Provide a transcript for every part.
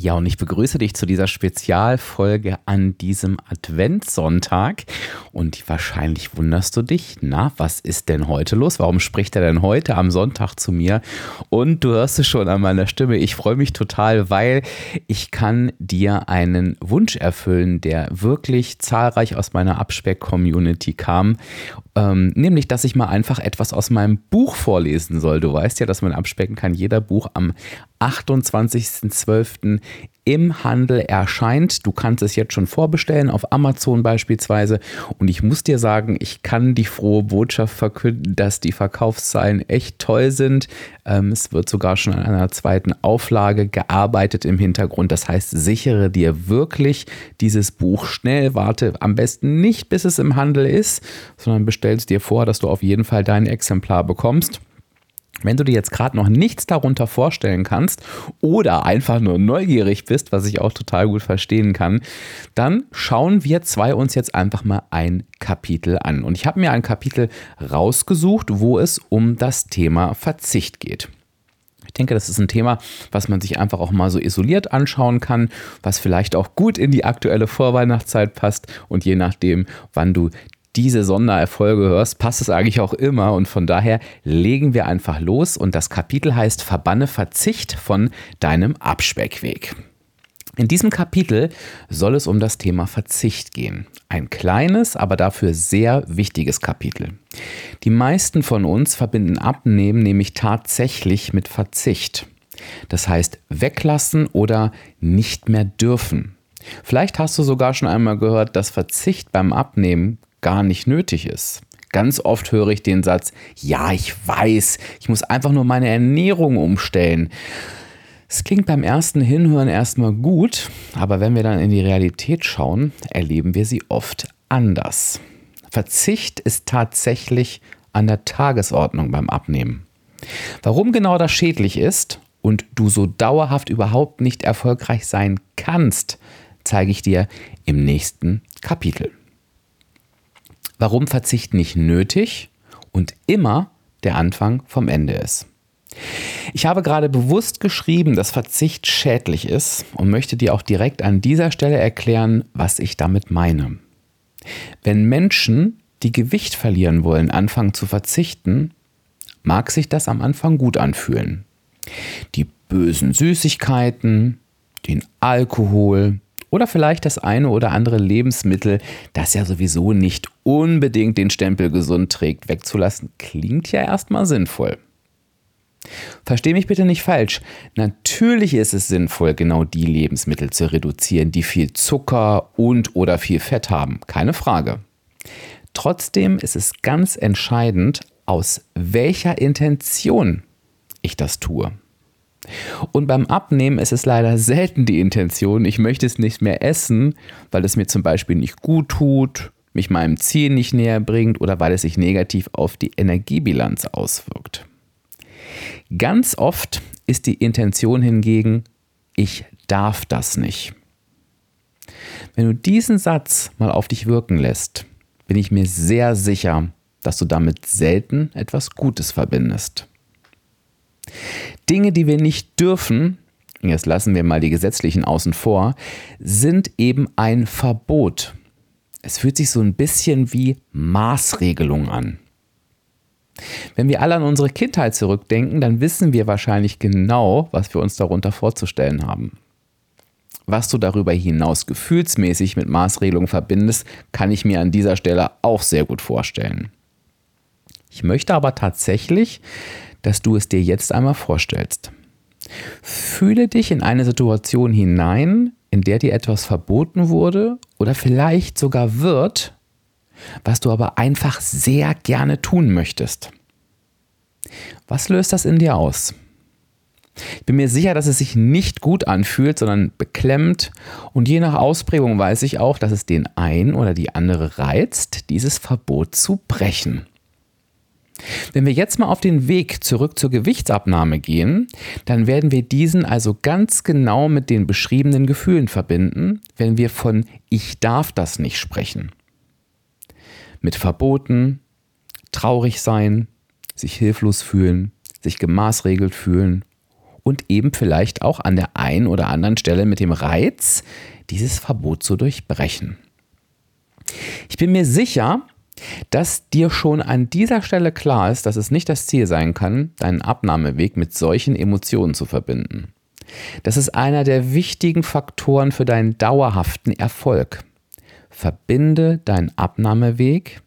Ja, und ich begrüße dich zu dieser Spezialfolge an diesem Adventssonntag. Und wahrscheinlich wunderst du dich, na, was ist denn heute los? Warum spricht er denn heute am Sonntag zu mir? Und du hörst es schon an meiner Stimme. Ich freue mich total, weil ich kann dir einen Wunsch erfüllen, der wirklich zahlreich aus meiner Abspeck-Community kam. Ähm, nämlich, dass ich mal einfach etwas aus meinem Buch vorlesen soll. Du weißt ja, dass man abspecken kann. Jeder Buch am 28.12. im Handel erscheint. Du kannst es jetzt schon vorbestellen, auf Amazon beispielsweise. Und ich muss dir sagen, ich kann die frohe Botschaft verkünden, dass die Verkaufszahlen echt toll sind. Ähm, es wird sogar schon an einer zweiten Auflage gearbeitet im Hintergrund. Das heißt, sichere dir wirklich dieses Buch schnell. Warte am besten nicht, bis es im Handel ist, sondern bestellst dir vor, dass du auf jeden Fall dein Exemplar bekommst. Wenn du dir jetzt gerade noch nichts darunter vorstellen kannst oder einfach nur neugierig bist, was ich auch total gut verstehen kann, dann schauen wir zwei uns jetzt einfach mal ein Kapitel an. Und ich habe mir ein Kapitel rausgesucht, wo es um das Thema Verzicht geht. Ich denke, das ist ein Thema, was man sich einfach auch mal so isoliert anschauen kann, was vielleicht auch gut in die aktuelle Vorweihnachtszeit passt und je nachdem, wann du diese Sondererfolge hörst, passt es eigentlich auch immer und von daher legen wir einfach los und das Kapitel heißt Verbanne Verzicht von deinem Abspeckweg. In diesem Kapitel soll es um das Thema Verzicht gehen. Ein kleines, aber dafür sehr wichtiges Kapitel. Die meisten von uns verbinden Abnehmen nämlich tatsächlich mit Verzicht. Das heißt weglassen oder nicht mehr dürfen. Vielleicht hast du sogar schon einmal gehört, dass Verzicht beim Abnehmen gar nicht nötig ist. Ganz oft höre ich den Satz, ja, ich weiß, ich muss einfach nur meine Ernährung umstellen. Es klingt beim ersten Hinhören erstmal gut, aber wenn wir dann in die Realität schauen, erleben wir sie oft anders. Verzicht ist tatsächlich an der Tagesordnung beim Abnehmen. Warum genau das schädlich ist und du so dauerhaft überhaupt nicht erfolgreich sein kannst, zeige ich dir im nächsten Kapitel warum Verzicht nicht nötig und immer der Anfang vom Ende ist. Ich habe gerade bewusst geschrieben, dass Verzicht schädlich ist und möchte dir auch direkt an dieser Stelle erklären, was ich damit meine. Wenn Menschen, die Gewicht verlieren wollen, anfangen zu verzichten, mag sich das am Anfang gut anfühlen. Die bösen Süßigkeiten, den Alkohol, oder vielleicht das eine oder andere Lebensmittel, das ja sowieso nicht unbedingt den Stempel gesund trägt, wegzulassen, klingt ja erstmal sinnvoll. Versteh mich bitte nicht falsch. Natürlich ist es sinnvoll, genau die Lebensmittel zu reduzieren, die viel Zucker und oder viel Fett haben. Keine Frage. Trotzdem ist es ganz entscheidend, aus welcher Intention ich das tue. Und beim Abnehmen ist es leider selten die Intention, ich möchte es nicht mehr essen, weil es mir zum Beispiel nicht gut tut, mich meinem Ziel nicht näher bringt oder weil es sich negativ auf die Energiebilanz auswirkt. Ganz oft ist die Intention hingegen, ich darf das nicht. Wenn du diesen Satz mal auf dich wirken lässt, bin ich mir sehr sicher, dass du damit selten etwas Gutes verbindest. Dinge, die wir nicht dürfen, jetzt lassen wir mal die gesetzlichen außen vor, sind eben ein Verbot. Es fühlt sich so ein bisschen wie Maßregelung an. Wenn wir alle an unsere Kindheit zurückdenken, dann wissen wir wahrscheinlich genau, was wir uns darunter vorzustellen haben. Was du darüber hinaus gefühlsmäßig mit Maßregelung verbindest, kann ich mir an dieser Stelle auch sehr gut vorstellen. Ich möchte aber tatsächlich, dass du es dir jetzt einmal vorstellst. Fühle dich in eine Situation hinein, in der dir etwas verboten wurde oder vielleicht sogar wird, was du aber einfach sehr gerne tun möchtest. Was löst das in dir aus? Ich bin mir sicher, dass es sich nicht gut anfühlt, sondern beklemmt. Und je nach Ausprägung weiß ich auch, dass es den einen oder die andere reizt, dieses Verbot zu brechen. Wenn wir jetzt mal auf den Weg zurück zur Gewichtsabnahme gehen, dann werden wir diesen also ganz genau mit den beschriebenen Gefühlen verbinden, wenn wir von ich darf das nicht sprechen. Mit Verboten, traurig sein, sich hilflos fühlen, sich gemaßregelt fühlen und eben vielleicht auch an der einen oder anderen Stelle mit dem Reiz, dieses Verbot zu durchbrechen. Ich bin mir sicher, dass dir schon an dieser Stelle klar ist, dass es nicht das Ziel sein kann, deinen Abnahmeweg mit solchen Emotionen zu verbinden. Das ist einer der wichtigen Faktoren für deinen dauerhaften Erfolg. Verbinde deinen Abnahmeweg,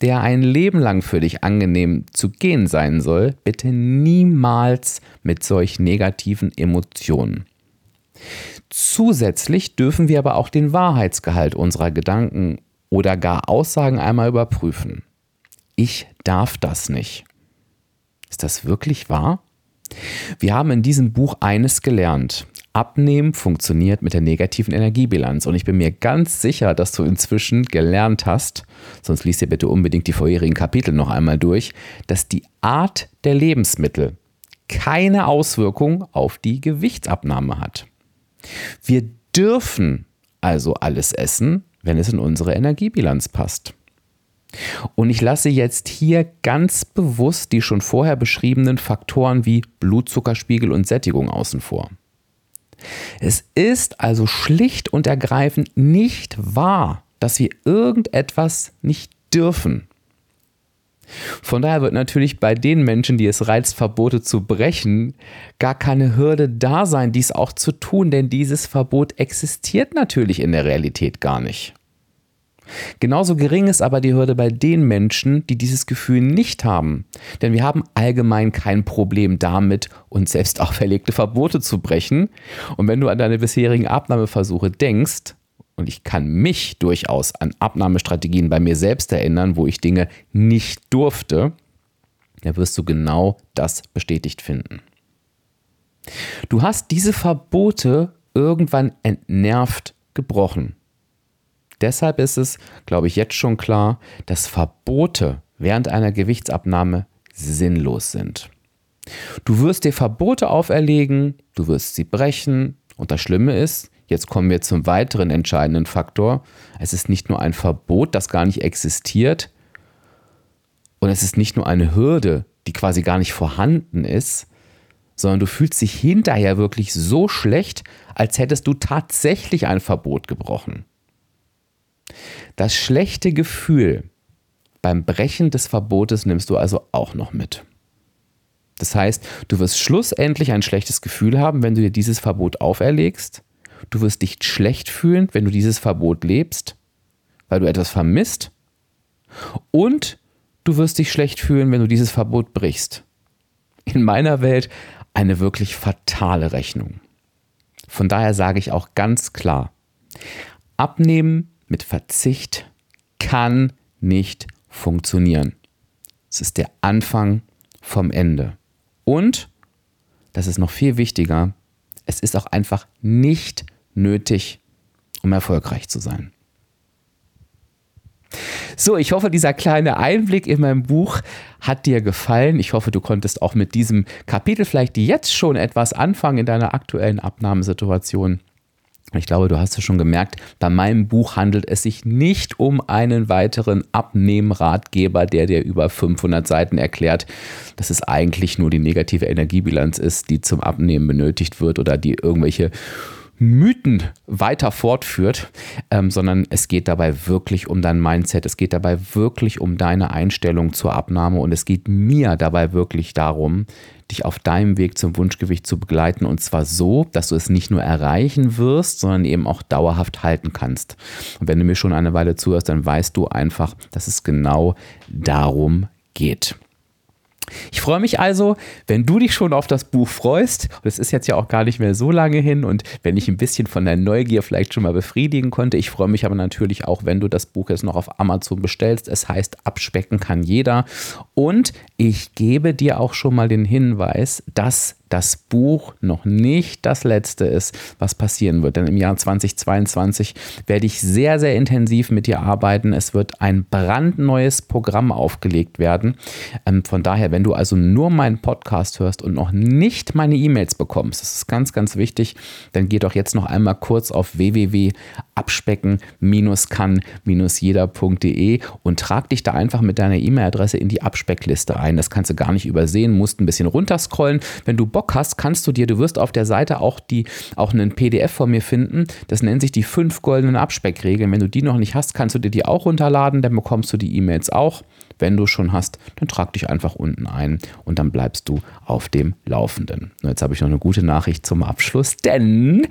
der ein Leben lang für dich angenehm zu gehen sein soll, bitte niemals mit solch negativen Emotionen. Zusätzlich dürfen wir aber auch den Wahrheitsgehalt unserer Gedanken oder gar Aussagen einmal überprüfen. Ich darf das nicht. Ist das wirklich wahr? Wir haben in diesem Buch eines gelernt. Abnehmen funktioniert mit der negativen Energiebilanz. Und ich bin mir ganz sicher, dass du inzwischen gelernt hast, sonst liest dir bitte unbedingt die vorherigen Kapitel noch einmal durch, dass die Art der Lebensmittel keine Auswirkung auf die Gewichtsabnahme hat. Wir dürfen also alles essen, wenn es in unsere Energiebilanz passt. Und ich lasse jetzt hier ganz bewusst die schon vorher beschriebenen Faktoren wie Blutzuckerspiegel und Sättigung außen vor. Es ist also schlicht und ergreifend nicht wahr, dass wir irgendetwas nicht dürfen. Von daher wird natürlich bei den Menschen, die es reizt, Verbote zu brechen, gar keine Hürde da sein, dies auch zu tun, denn dieses Verbot existiert natürlich in der Realität gar nicht. Genauso gering ist aber die Hürde bei den Menschen, die dieses Gefühl nicht haben. Denn wir haben allgemein kein Problem damit, uns selbst auferlegte Verbote zu brechen. Und wenn du an deine bisherigen Abnahmeversuche denkst, und ich kann mich durchaus an Abnahmestrategien bei mir selbst erinnern, wo ich Dinge nicht durfte, dann wirst du genau das bestätigt finden. Du hast diese Verbote irgendwann entnervt gebrochen. Deshalb ist es, glaube ich, jetzt schon klar, dass Verbote während einer Gewichtsabnahme sinnlos sind. Du wirst dir Verbote auferlegen, du wirst sie brechen und das Schlimme ist, jetzt kommen wir zum weiteren entscheidenden Faktor, es ist nicht nur ein Verbot, das gar nicht existiert und es ist nicht nur eine Hürde, die quasi gar nicht vorhanden ist, sondern du fühlst dich hinterher wirklich so schlecht, als hättest du tatsächlich ein Verbot gebrochen. Das schlechte Gefühl beim Brechen des Verbotes nimmst du also auch noch mit. Das heißt, du wirst schlussendlich ein schlechtes Gefühl haben, wenn du dir dieses Verbot auferlegst. Du wirst dich schlecht fühlen, wenn du dieses Verbot lebst, weil du etwas vermisst. Und du wirst dich schlecht fühlen, wenn du dieses Verbot brichst. In meiner Welt eine wirklich fatale Rechnung. Von daher sage ich auch ganz klar, abnehmen mit Verzicht kann nicht funktionieren. Es ist der Anfang vom Ende. Und, das ist noch viel wichtiger, es ist auch einfach nicht nötig, um erfolgreich zu sein. So, ich hoffe, dieser kleine Einblick in mein Buch hat dir gefallen. Ich hoffe, du konntest auch mit diesem Kapitel vielleicht jetzt schon etwas anfangen in deiner aktuellen Abnahmesituation. Ich glaube, du hast es schon gemerkt, bei meinem Buch handelt es sich nicht um einen weiteren Abnehmratgeber, der dir über 500 Seiten erklärt, dass es eigentlich nur die negative Energiebilanz ist, die zum Abnehmen benötigt wird oder die irgendwelche Mythen weiter fortführt, ähm, sondern es geht dabei wirklich um dein Mindset, es geht dabei wirklich um deine Einstellung zur Abnahme und es geht mir dabei wirklich darum, dich auf deinem Weg zum Wunschgewicht zu begleiten und zwar so, dass du es nicht nur erreichen wirst, sondern eben auch dauerhaft halten kannst. Und wenn du mir schon eine Weile zuhörst, dann weißt du einfach, dass es genau darum geht. Ich freue mich also, wenn du dich schon auf das Buch freust. Und es ist jetzt ja auch gar nicht mehr so lange hin. Und wenn ich ein bisschen von der Neugier vielleicht schon mal befriedigen konnte. Ich freue mich aber natürlich auch, wenn du das Buch jetzt noch auf Amazon bestellst. Es heißt Abspecken kann jeder. Und ich gebe dir auch schon mal den Hinweis, dass das Buch noch nicht das letzte ist, was passieren wird. Denn im Jahr 2022 werde ich sehr, sehr intensiv mit dir arbeiten. Es wird ein brandneues Programm aufgelegt werden. Ähm, von daher, wenn du also nur meinen Podcast hörst und noch nicht meine E-Mails bekommst, das ist ganz, ganz wichtig, dann geh doch jetzt noch einmal kurz auf www.abspecken-kann-jeder.de und trag dich da einfach mit deiner E-Mail-Adresse in die Abspeckliste ein. Das kannst du gar nicht übersehen, musst ein bisschen runterscrollen. Wenn du Bock hast, kannst du dir, du wirst auf der Seite auch die, auch einen PDF von mir finden. Das nennt sich die fünf goldenen Abspeckregeln. Wenn du die noch nicht hast, kannst du dir die auch runterladen, dann bekommst du die E-Mails auch. Wenn du schon hast, dann trag dich einfach unten ein und dann bleibst du auf dem Laufenden. Und jetzt habe ich noch eine gute Nachricht zum Abschluss, denn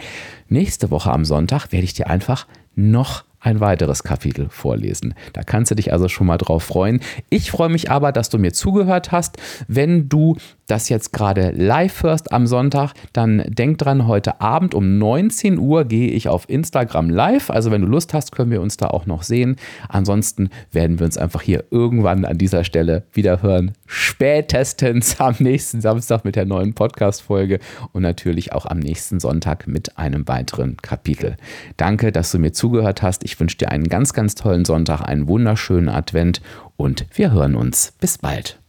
nächste Woche am Sonntag werde ich dir einfach noch ein weiteres Kapitel vorlesen. Da kannst du dich also schon mal drauf freuen. Ich freue mich aber, dass du mir zugehört hast. Wenn du das jetzt gerade live hörst am Sonntag, dann denk dran, heute Abend um 19 Uhr gehe ich auf Instagram live. Also wenn du Lust hast, können wir uns da auch noch sehen. Ansonsten werden wir uns einfach hier irgendwann an dieser Stelle wieder hören. Spätestens am nächsten Samstag mit der neuen Podcast-Folge und natürlich auch am nächsten Sonntag mit einem weiteren Kapitel. Danke, dass du mir zugehört hast. Ich wünsche dir einen ganz, ganz tollen Sonntag, einen wunderschönen Advent und wir hören uns. Bis bald.